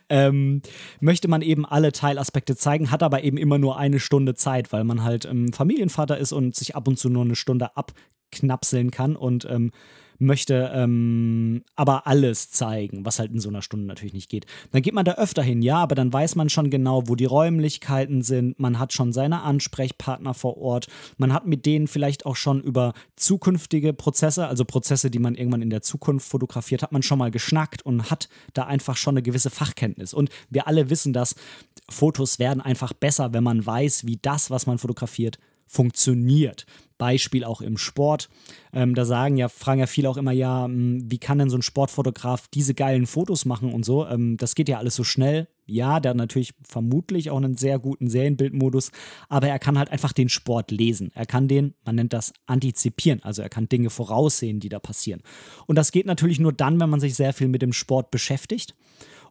ähm, möchte man eben alle Teilaspekte zeigen, hat aber eben immer nur eine Stunde Zeit, weil man halt ähm, Familienvater ist und sich ab und zu nur eine Stunde abknapseln kann und ähm, möchte ähm, aber alles zeigen, was halt in so einer Stunde natürlich nicht geht. Dann geht man da öfter hin, ja, aber dann weiß man schon genau, wo die Räumlichkeiten sind, man hat schon seine Ansprechpartner vor Ort, man hat mit denen vielleicht auch schon über zukünftige Prozesse, also Prozesse, die man irgendwann in der Zukunft fotografiert, hat man schon mal geschnackt und hat da einfach schon eine gewisse Fachkenntnis. Und wir alle wissen, dass Fotos werden einfach besser, wenn man weiß, wie das, was man fotografiert, funktioniert. Beispiel auch im Sport. Ähm, da sagen ja, fragen ja viele auch immer, ja, hm, wie kann denn so ein Sportfotograf diese geilen Fotos machen und so? Ähm, das geht ja alles so schnell. Ja, der hat natürlich vermutlich auch einen sehr guten Serienbildmodus, aber er kann halt einfach den Sport lesen. Er kann den, man nennt das antizipieren, also er kann Dinge voraussehen, die da passieren. Und das geht natürlich nur dann, wenn man sich sehr viel mit dem Sport beschäftigt.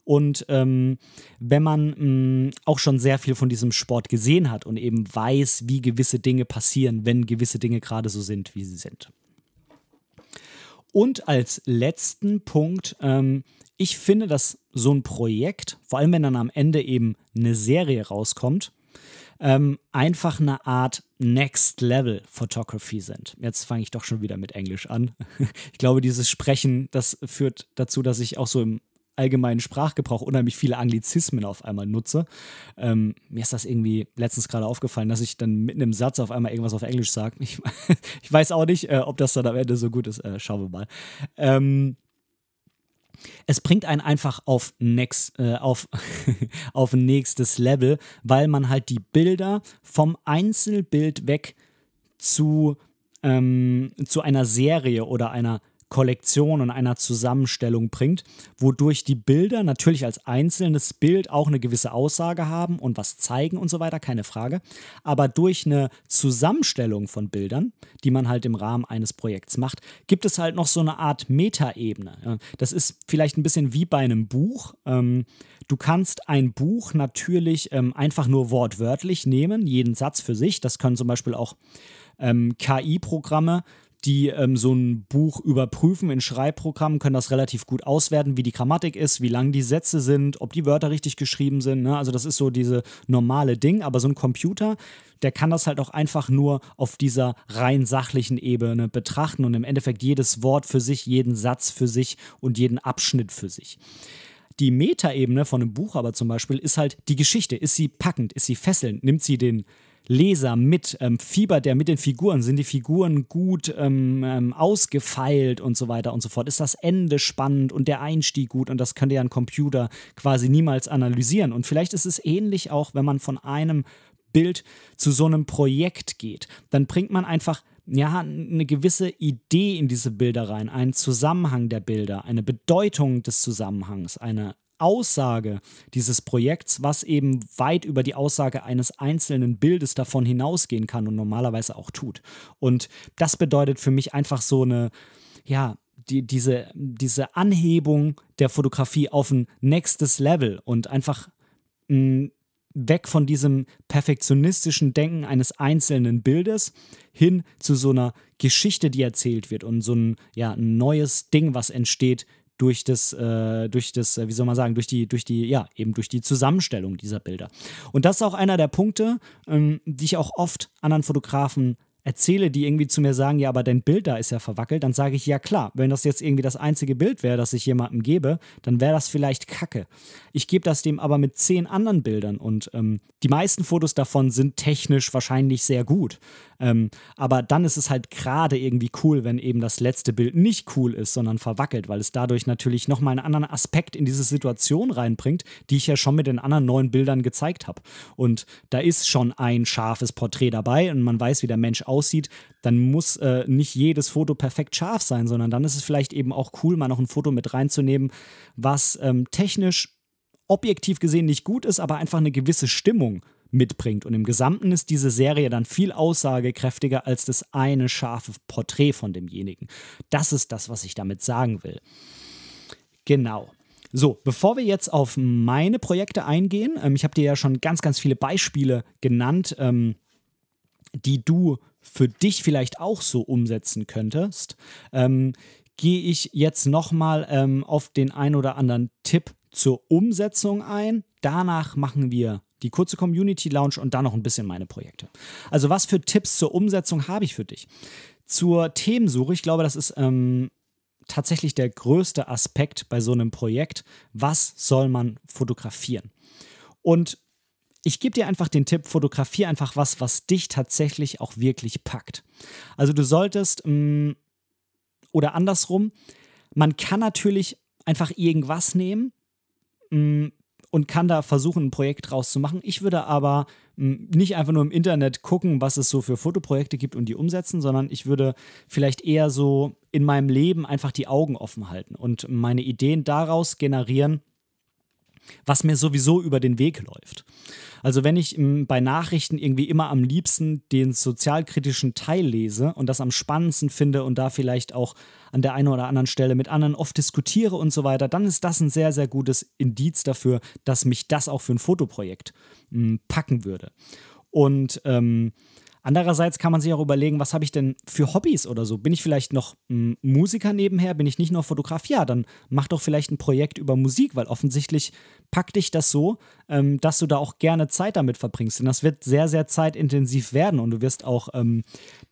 Und ähm, wenn man mh, mm, auch schon sehr viel von diesem Sport gesehen hat und eben weiß, wie gewisse Dinge passieren, wenn gewisse Dinge gerade so sind, wie sie sind. Und als letzten Punkt, ähm, ich finde, dass so ein Projekt, vor allem wenn dann am Ende eben eine Serie rauskommt, ähm, einfach eine Art Next Level Photography sind. Jetzt fange ich doch schon wieder mit Englisch an. Ich glaube, dieses Sprechen, das führt dazu, dass ich auch so im allgemeinen Sprachgebrauch unheimlich viele Anglizismen auf einmal nutze. Ähm, mir ist das irgendwie letztens gerade aufgefallen, dass ich dann mitten im Satz auf einmal irgendwas auf Englisch sage. Ich, ich, weiß auch nicht, äh, ob das dann am Ende so gut ist. Äh, schauen wir mal. Ähm, es bringt einen einfach auf, next, äh, auf, auf nächstes Level, weil man halt die Bilder vom Einzelbild weg zu, ähm, zu einer Serie oder einer Kollektion und einer Zusammenstellung bringt, wodurch die Bilder natürlich als einzelnes Bild auch eine gewisse Aussage haben und was zeigen und so weiter, keine Frage. Aber durch eine Zusammenstellung von Bildern, die man halt im Rahmen eines Projekts macht, gibt es halt noch so eine Art Metaebene. Das ist vielleicht ein bisschen wie bei einem Buch. Ähm, du kannst ein Buch natürlich ähm, einfach nur wortwörtlich nehmen, jeden Satz für sich. Das können zum Beispiel auch ähm, KI-Programme die ähm, so ein Buch überprüfen in Schreibprogrammen, können das relativ gut auswerten, wie die Grammatik ist, wie lang die Sätze sind, ob die Wörter richtig geschrieben sind. Ne? Also das ist so diese normale Ding, aber so ein Computer, der kann das halt auch einfach nur auf dieser rein sachlichen Ebene betrachten und im Endeffekt jedes Wort für sich, jeden Satz für sich und jeden Abschnitt für sich. Die Metaebene von einem Buch aber zum Beispiel ist halt die Geschichte. Ist sie packend? Ist sie fesselnd? Nimmt sie den Leser mit, ähm, fiebert der mit den Figuren, sind die Figuren gut ähm, ähm, ausgefeilt und so weiter und so fort. Ist das Ende spannend und der Einstieg gut und das könnte ja ein Computer quasi niemals analysieren. Und vielleicht ist es ähnlich auch, wenn man von einem Bild zu so einem Projekt geht. Dann bringt man einfach ja, eine gewisse Idee in diese Bilder rein, einen Zusammenhang der Bilder, eine Bedeutung des Zusammenhangs, eine Aussage dieses Projekts, was eben weit über die Aussage eines einzelnen Bildes davon hinausgehen kann und normalerweise auch tut. Und das bedeutet für mich einfach so eine, ja, die, diese, diese Anhebung der Fotografie auf ein nächstes Level und einfach mh, hm, weg von diesem perfektionistischen Denken eines einzelnen Bildes hin zu so einer Geschichte, die erzählt wird und so ein ja, neues Ding, was entsteht durch das, äh, durch das, äh, wie soll man sagen, durch die, durch die, ja, eben durch die Zusammenstellung dieser Bilder. Und das ist auch einer der Punkte, ähm, die ich auch oft anderen Fotografen erzähle, die irgendwie zu mir sagen, ja, aber dein Bild da ist ja verwackelt, dann sage ich, ja klar, wenn das jetzt irgendwie das einzige Bild wäre, das ich jemandem gebe, dann wäre das vielleicht Kacke. Ich gebe das dem aber mit zehn anderen Bildern und ähm, die meisten Fotos davon sind technisch wahrscheinlich sehr gut. Ähm, aber dann ist es halt gerade irgendwie cool, wenn eben das letzte Bild nicht cool ist, sondern verwackelt, weil es dadurch natürlich nochmal einen anderen Aspekt in diese Situation reinbringt, die ich ja schon mit den anderen neuen Bildern gezeigt habe. Und da ist schon ein scharfes Porträt dabei und man weiß, wie der Mensch aussieht. Dann muss äh, nicht jedes Foto perfekt scharf sein, sondern dann ist es vielleicht eben auch cool, mal noch ein Foto mit reinzunehmen, was ähm, technisch objektiv gesehen nicht gut ist, aber einfach eine gewisse Stimmung mitbringt. Und im Gesamten ist diese Serie dann viel aussagekräftiger als das eine scharfe Porträt von demjenigen. Das ist das, was ich damit sagen will. Genau. So, bevor wir jetzt auf meine Projekte eingehen, ähm, ich habe dir ja schon ganz, ganz viele Beispiele genannt, ähm, die du für dich vielleicht auch so umsetzen könntest, ähm, gehe ich jetzt nochmal ähm, auf den ein oder anderen Tipp zur Umsetzung ein. Danach machen wir die kurze Community Lounge und dann noch ein bisschen meine Projekte. Also was für Tipps zur Umsetzung habe ich für dich? Zur Themensuche, ich glaube, das ist ähm, tatsächlich der größte Aspekt bei so einem Projekt. Was soll man fotografieren? Und ich gebe dir einfach den Tipp, fotografiere einfach was, was dich tatsächlich auch wirklich packt. Also du solltest, ähm, oder andersrum, man kann natürlich einfach irgendwas nehmen, mm, und kann da versuchen, ein Projekt draus zu machen. Ich würde aber hm, nicht einfach nur im Internet gucken, was es so für Fotoprojekte gibt und die umsetzen, sondern ich würde vielleicht eher so in meinem Leben einfach die Augen offen halten und meine Ideen daraus generieren, was mir sowieso über den Weg läuft. Also wenn ich m, bei Nachrichten irgendwie immer am liebsten den sozialkritischen Teil lese und das am spannendsten finde und da vielleicht auch an der einen oder anderen Stelle mit anderen oft diskutiere und so weiter, dann ist das ein sehr, sehr gutes Indiz dafür, dass mich das auch für ein Fotoprojekt m, packen würde. Und ähm, Andererseits kann man sich auch überlegen, was habe ich denn für Hobbys oder so? Bin ich vielleicht noch m, Musiker nebenher? Bin ich nicht nur Fotograf? Ja, dann mach doch vielleicht ein Projekt über Musik, weil offensichtlich packt dich das so, ähm, dass du da auch gerne Zeit damit verbringst. Denn das wird sehr, sehr zeitintensiv werden und du wirst auch ähm,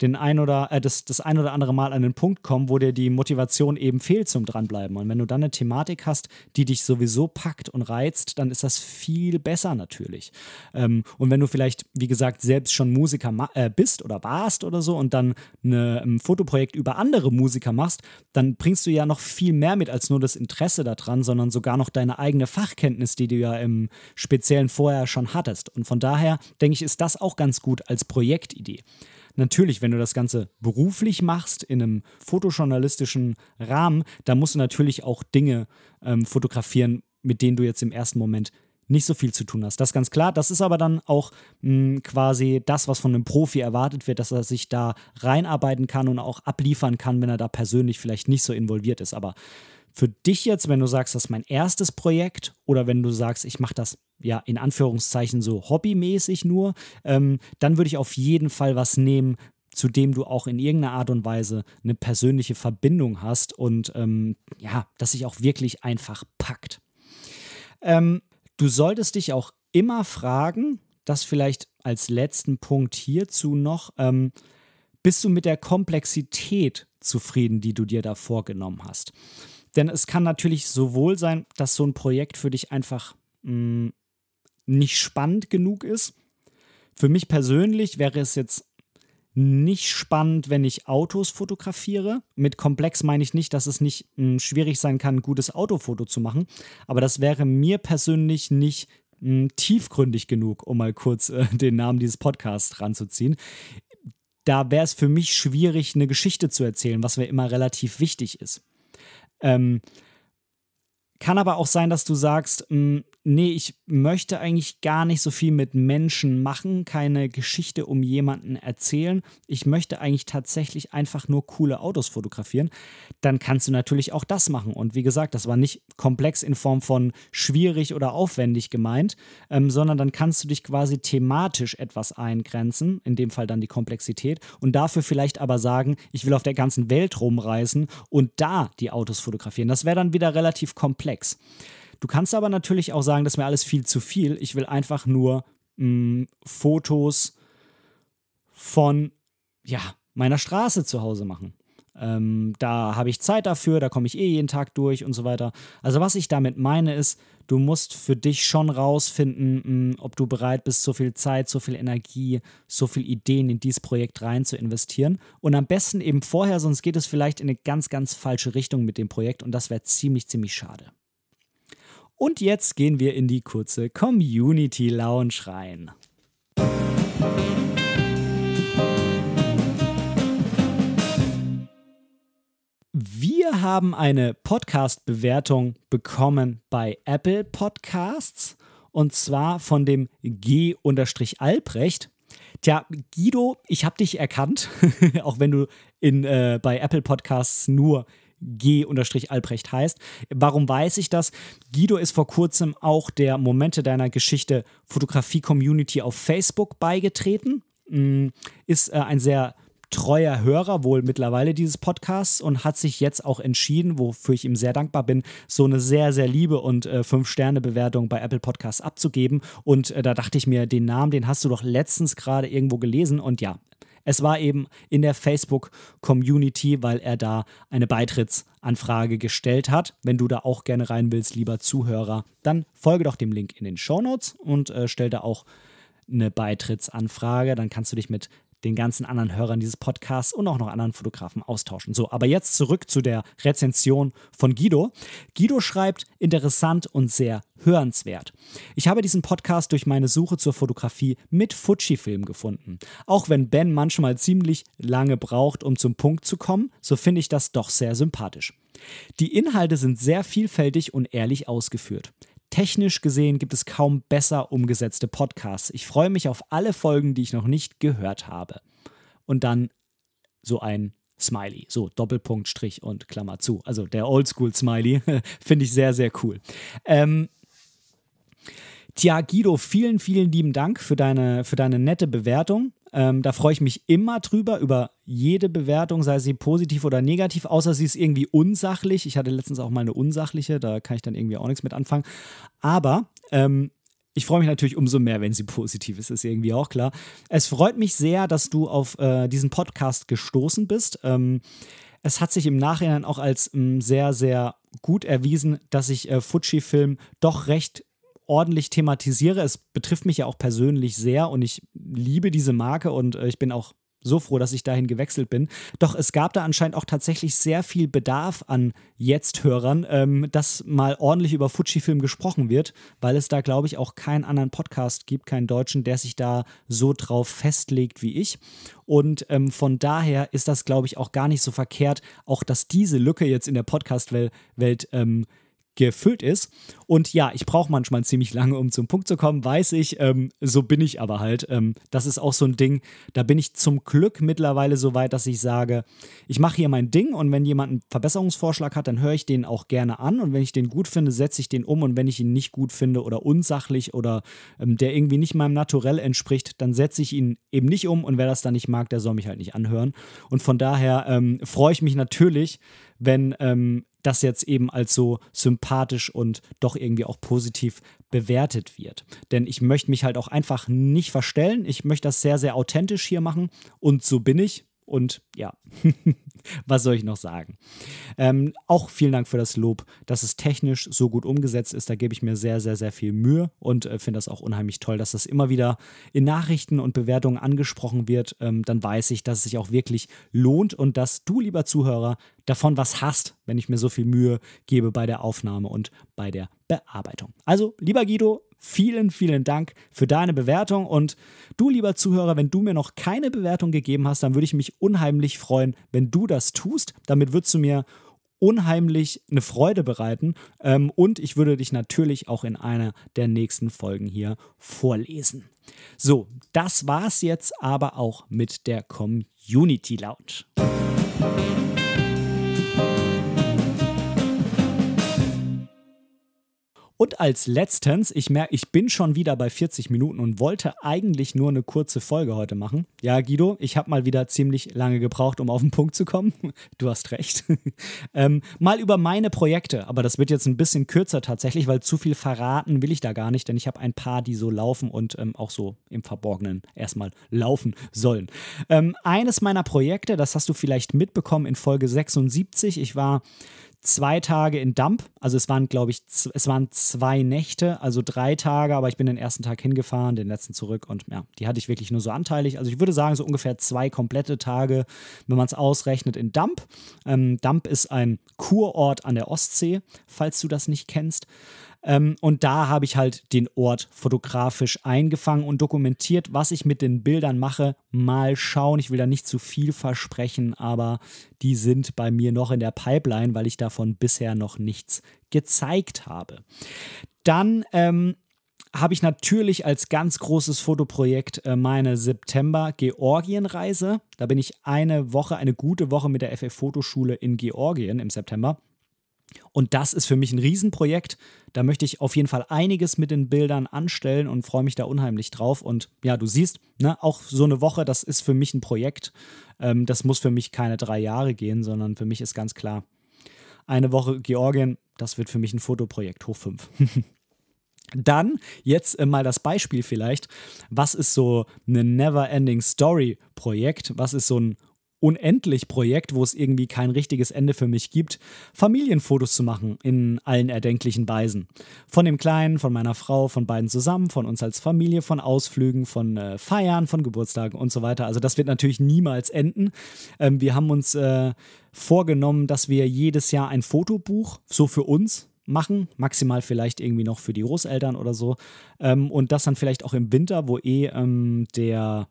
den ein oder, äh, das, das ein oder andere Mal an den Punkt kommen, wo dir die Motivation eben fehlt zum Dranbleiben. Und wenn du dann eine Thematik hast, die dich sowieso packt und reizt, dann ist das viel besser natürlich. Ähm, und wenn du vielleicht, wie gesagt, selbst schon Musiker äh, äh, bist oder warst oder so und dann eine, ein Fotoprojekt über andere Musiker machst, dann bringst du ja noch viel mehr mit als nur das Interesse daran, sondern sogar noch deine eigene Fachkenntnis, die du ja im Speziellen vorher schon hattest. Und von daher denke ich, ist das auch ganz gut als Projektidee. natürlich, wenn du das Ganze beruflich machst, in einem fotojournalistischen Rahmen, dann musst du natürlich auch Dinge ähm, fotografieren, mit denen du jetzt im ersten Moment nicht so viel zu tun hast. Das ist ganz klar. Das ist aber dann auch mh, hm, quasi das, was von einem Profi erwartet wird, dass er sich da reinarbeiten kann und auch abliefern kann, wenn er da persönlich vielleicht nicht so involviert ist. Aber für dich jetzt, wenn du sagst, das ist mein erstes Projekt oder wenn du sagst, ich mache das ja in Anführungszeichen so hobbymäßig nur, ähm, dann würde ich auf jeden Fall was nehmen, zu dem du auch in irgendeiner Art und Weise eine persönliche Verbindung hast und ähm, ja, das sich auch wirklich einfach packt. Ähm, Du solltest dich auch immer fragen, das vielleicht als letzten Punkt hierzu noch, ähm, bist du mit der Komplexität zufrieden, die du dir da vorgenommen hast? Denn es kann natürlich sowohl sein, dass so ein Projekt für dich einfach mh, mm, nicht spannend genug ist. Für mich persönlich wäre es jetzt nicht spannend, wenn ich Autos fotografiere. Mit komplex meine ich nicht, dass es nicht mh, hm, schwierig sein kann, ein gutes Autofoto zu machen. Aber das wäre mir persönlich nicht mh, hm, tiefgründig genug, um mal kurz äh, den Namen dieses Podcasts ranzuziehen. Da wäre es für mich schwierig, eine Geschichte zu erzählen, was mir immer relativ wichtig ist. Ähm, kann aber auch sein, dass du sagst, mh, hm, nee, ich möchte eigentlich gar nicht so viel mit Menschen machen, keine Geschichte um jemanden erzählen. Ich möchte eigentlich tatsächlich einfach nur coole Autos fotografieren. Dann kannst du natürlich auch das machen. Und wie gesagt, das war nicht komplex in Form von schwierig oder aufwendig gemeint, ähm, sondern dann kannst du dich quasi thematisch etwas eingrenzen, in dem Fall dann die Komplexität, und dafür vielleicht aber sagen, ich will auf der ganzen Welt rumreisen und da die Autos fotografieren. Das wäre dann wieder relativ komplex. Du kannst aber natürlich auch sagen, das ist mir alles viel zu viel. Ich will einfach nur mh, mm, Fotos von ja, meiner Straße zu Hause machen. Ähm, da habe ich Zeit dafür, da komme ich eh jeden Tag durch und so weiter. Also was ich damit meine ist, du musst für dich schon rausfinden, mh, mm, ob du bereit bist, so viel Zeit, so viel Energie, so viel Ideen in dieses Projekt rein zu investieren. Und am besten eben vorher, sonst geht es vielleicht in eine ganz, ganz falsche Richtung mit dem Projekt und das wäre ziemlich, ziemlich schade. Und jetzt gehen wir in die kurze Community Lounge rein. Wir haben eine Podcast-Bewertung bekommen bei Apple Podcasts und zwar von dem G-Albrecht. Tja, Guido, ich habe dich erkannt, auch wenn du in, äh, bei Apple Podcasts nur G-Albrecht heißt. Warum weiß ich das? Guido ist vor kurzem auch der Momente deiner Geschichte Fotografie-Community auf Facebook beigetreten. Mm, ist äh, ein sehr treuer Hörer wohl mittlerweile dieses Podcasts und hat sich jetzt auch entschieden, wofür ich ihm sehr dankbar bin, so eine sehr, sehr liebe und äh, Fünf-Sterne-Bewertung bei Apple Podcasts abzugeben. Und äh, da dachte ich mir, den Namen, den hast du doch letztens gerade irgendwo gelesen. Und ja, es war eben in der Facebook-Community, weil er da eine Beitrittsanfrage gestellt hat. Wenn du da auch gerne rein willst, lieber Zuhörer, dann folge doch dem Link in den Show Notes und äh, stell da auch eine Beitrittsanfrage. Dann kannst du dich mit den ganzen anderen Hörern dieses Podcasts und auch noch anderen Fotografen austauschen. So, aber jetzt zurück zu der Rezension von Guido. Guido schreibt interessant und sehr hörenswert. Ich habe diesen Podcast durch meine Suche zur Fotografie mit Fujifilm gefunden. Auch wenn Ben manchmal ziemlich lange braucht, um zum Punkt zu kommen, so finde ich das doch sehr sympathisch. Die Inhalte sind sehr vielfältig und ehrlich ausgeführt. Technisch gesehen gibt es kaum besser umgesetzte Podcasts. Ich freue mich auf alle Folgen, die ich noch nicht gehört habe. Und dann so ein Smiley, so Doppelpunkt, Strich und Klammer zu. Also der Oldschool-Smiley finde ich sehr, sehr cool. Ähm, Tja, Guido, vielen, vielen lieben Dank für deine, für deine nette Bewertung. Ähm, da freue ich mich immer drüber, über jede Bewertung, sei sie positiv oder negativ, außer sie ist irgendwie unsachlich. Ich hatte letztens auch mal eine unsachliche, da kann ich dann irgendwie auch nichts mit anfangen. Aber ähm, ich freue mich natürlich umso mehr, wenn sie positiv ist, ist irgendwie auch klar. Es freut mich sehr, dass du auf äh, diesen Podcast gestoßen bist. Ähm, es hat sich im Nachhinein auch als ähm, sehr, sehr gut erwiesen, dass ich äh, Fujifilm doch recht ordentlich thematisiere. Es betrifft mich ja auch persönlich sehr und ich liebe diese Marke und äh, ich bin auch so froh, dass ich dahin gewechselt bin. Doch es gab da anscheinend auch tatsächlich sehr viel Bedarf an Jetzt-Hörern, ähm, dass mal ordentlich über Fujifilm gesprochen wird, weil es da, glaube ich, auch keinen anderen Podcast gibt, keinen deutschen, der sich da so drauf festlegt wie ich. Und ähm, von daher ist das, glaube ich, auch gar nicht so verkehrt, auch dass diese Lücke jetzt in der Podcast-Welt ähm, gefüllt ist. Und ja, ich brauche manchmal ziemlich lange, um zum Punkt zu kommen, weiß ich. Ähm, so bin ich aber halt. Ähm, das ist auch so ein Ding, da bin ich zum Glück mittlerweile so weit, dass ich sage, ich mache hier mein Ding und wenn jemand einen Verbesserungsvorschlag hat, dann höre ich den auch gerne an und wenn ich den gut finde, setze ich den um und wenn ich ihn nicht gut finde oder unsachlich oder ähm, der irgendwie nicht meinem Naturell entspricht, dann setze ich ihn eben nicht um und wer das dann nicht mag, der soll mich halt nicht anhören. Und von daher ähm, freue ich mich natürlich, wenn ähm, das jetzt eben als so sympathisch und doch irgendwie auch positiv bewertet wird. Denn ich möchte mich halt auch einfach nicht verstellen. Ich möchte das sehr, sehr authentisch hier machen und so bin ich. Und ja, was soll ich noch sagen? Ähm, auch vielen Dank für das Lob, dass es technisch so gut umgesetzt ist. Da gebe ich mir sehr, sehr, sehr viel Mühe und äh, finde das auch unheimlich toll, dass das immer wieder in Nachrichten und Bewertungen angesprochen wird. Ähm, dann weiß ich, dass es sich auch wirklich lohnt und dass du, lieber Zuhörer, davon was hast, wenn ich mir so viel Mühe gebe bei der Aufnahme und bei der Bearbeitung. Also, lieber Guido, vielen, vielen Dank für deine Bewertung. Und du, lieber Zuhörer, wenn du mir noch keine Bewertung gegeben hast, dann würde ich mich unheimlich freuen, wenn du das tust. Damit würdest du mir unheimlich eine Freude bereiten. Ähm, und ich würde dich natürlich auch in einer der nächsten Folgen hier vorlesen. So, das war's jetzt aber auch mit der Community Lounge. Und als letztens, ich merke, ich bin schon wieder bei 40 Minuten und wollte eigentlich nur eine kurze Folge heute machen. Ja, Guido, ich habe mal wieder ziemlich lange gebraucht, um auf den Punkt zu kommen. Du hast recht. ähm, mal über meine Projekte, aber das wird jetzt ein bisschen kürzer tatsächlich, weil zu viel verraten will ich da gar nicht, denn ich habe ein paar, die so laufen und ähm, auch so im Verborgenen erstmal laufen sollen. Ähm, eines meiner Projekte, das hast du vielleicht mitbekommen in Folge 76, ich war zwei Tage in Dump. Also es waren, glaube ich, es waren zwei Nächte, also drei Tage, aber ich bin den ersten Tag hingefahren, den letzten zurück und ja, die hatte ich wirklich nur so anteilig. Also ich würde sagen, so ungefähr zwei komplette Tage, wenn man es ausrechnet, in Dump. Ähm, Dump ist ein Kurort an der Ostsee, falls du das nicht kennst. Ähm, und da habe ich halt den Ort fotografisch eingefangen und dokumentiert, was ich mit den Bildern mache. Mal schauen, ich will da nicht zu viel versprechen, aber die sind bei mir noch in der Pipeline, weil ich davon bisher noch nichts gezeigt habe. Dann ähm, habe ich natürlich als ganz großes Fotoprojekt äh, meine September-Georgien-Reise. Da bin ich eine Woche, eine gute Woche mit der FF-Fotoschule in Georgien im September. Und das ist für mich ein Riesenprojekt. Da möchte ich auf jeden Fall einiges mit den Bildern anstellen und freue mich da unheimlich drauf. Und ja, du siehst, ne, auch so eine Woche, das ist für mich ein Projekt. Ähm, das muss für mich keine drei Jahre gehen, sondern für mich ist ganz klar, eine Woche Georgien, das wird für mich ein Fotoprojekt hoch fünf. Dann jetzt äh, mal das Beispiel vielleicht. Was ist so ein Never-Ending Story Projekt? Was ist so ein unendlich Projekt, wo es irgendwie kein richtiges Ende für mich gibt, Familienfotos zu machen in allen erdenklichen Weisen. Von dem Kleinen, von meiner Frau, von beiden zusammen, von uns als Familie, von Ausflügen, von äh, Feiern, von Geburtstagen und so weiter. Also das wird natürlich niemals enden. Ähm, wir haben uns äh, vorgenommen, dass wir jedes Jahr ein Fotobuch so für uns machen, maximal vielleicht irgendwie noch für die Großeltern oder so. Ähm, und das dann vielleicht auch im Winter, wo eh ähm, der,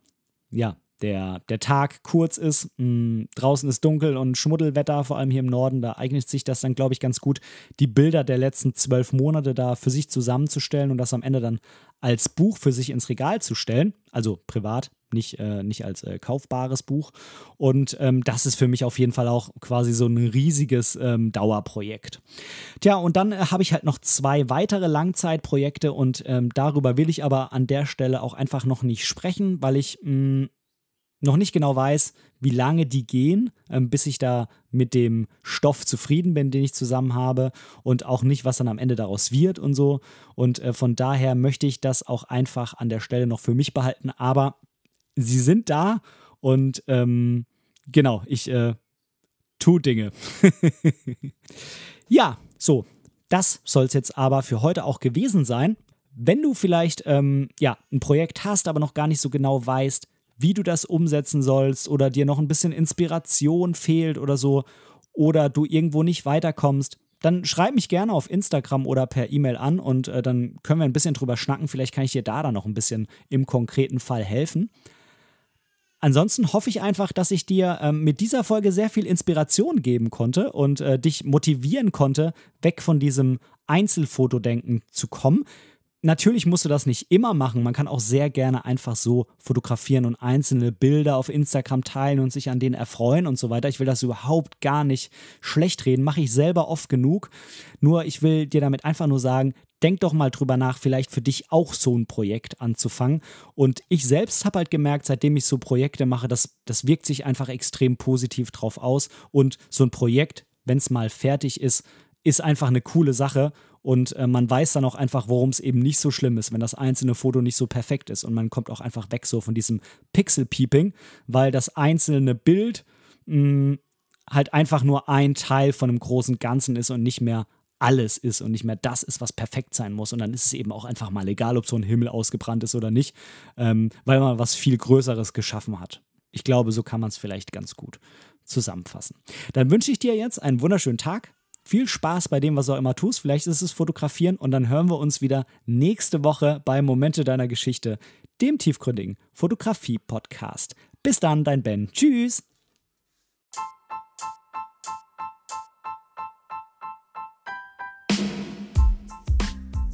ja, der, der Tag kurz ist, mh, mm, draußen ist dunkel und Schmuddelwetter, vor allem hier im Norden, da eignet sich das dann, glaube ich, ganz gut, die Bilder der letzten zwölf Monate da für sich zusammenzustellen und das am Ende dann als Buch für sich ins Regal zu stellen, also privat, nicht, äh, nicht als äh, kaufbares Buch. Und ähm, das ist für mich auf jeden Fall auch quasi so ein riesiges ähm, Dauerprojekt. Tja, und dann äh, habe ich halt noch zwei weitere Langzeitprojekte und ähm, darüber will ich aber an der Stelle auch einfach noch nicht sprechen, weil ich mh, mm, noch nicht genau weiß, wie lange die gehen, ähm, bis ich da mit dem Stoff zufrieden bin, den ich zusammen habe und auch nicht, was dann am Ende daraus wird und so. Und äh, von daher möchte ich das auch einfach an der Stelle noch für mich behalten. Aber sie sind da und ähm, genau, ich äh, tue Dinge. ja, so, das soll es jetzt aber für heute auch gewesen sein. Wenn du vielleicht ähm, ja, ein Projekt hast, aber noch gar nicht so genau weißt, wie du das umsetzen sollst oder dir noch ein bisschen Inspiration fehlt oder so oder du irgendwo nicht weiterkommst, dann schreib mich gerne auf Instagram oder per E-Mail an und äh, dann können wir ein bisschen drüber schnacken. Vielleicht kann ich dir da dann noch ein bisschen im konkreten Fall helfen. Ansonsten hoffe ich einfach, dass ich dir ähm, mit dieser Folge sehr viel Inspiration geben konnte und äh, dich motivieren konnte, weg von diesem Einzelfotodenken zu kommen. Natürlich musst du das nicht immer machen. Man kann auch sehr gerne einfach so fotografieren und einzelne Bilder auf Instagram teilen und sich an denen erfreuen und so weiter. Ich will das überhaupt gar nicht schlecht reden. Mache ich selber oft genug. Nur ich will dir damit einfach nur sagen, denk doch mal drüber nach, vielleicht für dich auch so ein Projekt anzufangen. Und ich selbst habe halt gemerkt, seitdem ich so Projekte mache, das, das wirkt sich einfach extrem positiv drauf aus. Und so ein Projekt, wenn es mal fertig ist, ist einfach eine coole Sache und äh, man weiß dann auch einfach, worum es eben nicht so schlimm ist, wenn das einzelne Foto nicht so perfekt ist und man kommt auch einfach weg so von diesem Pixel-Peeping, weil das einzelne Bild mh, halt einfach nur ein Teil von einem großen Ganzen ist und nicht mehr alles ist und nicht mehr das ist, was perfekt sein muss. Und dann ist es eben auch einfach mal egal, ob so ein Himmel ausgebrannt ist oder nicht, ähm, weil man was viel Größeres geschaffen hat. Ich glaube, so kann man es vielleicht ganz gut zusammenfassen. Dann wünsche ich dir jetzt einen wunderschönen Tag. Viel Spaß bei dem, was du auch immer tust. Vielleicht ist es Fotografieren und dann hören wir uns wieder nächste Woche bei Momente deiner Geschichte, dem tiefgründigen Fotografie-Podcast. Bis dann, dein Ben. Tschüss.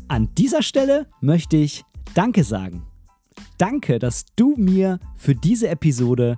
An dieser Stelle möchte ich Danke sagen. Danke, dass du mir für diese Episode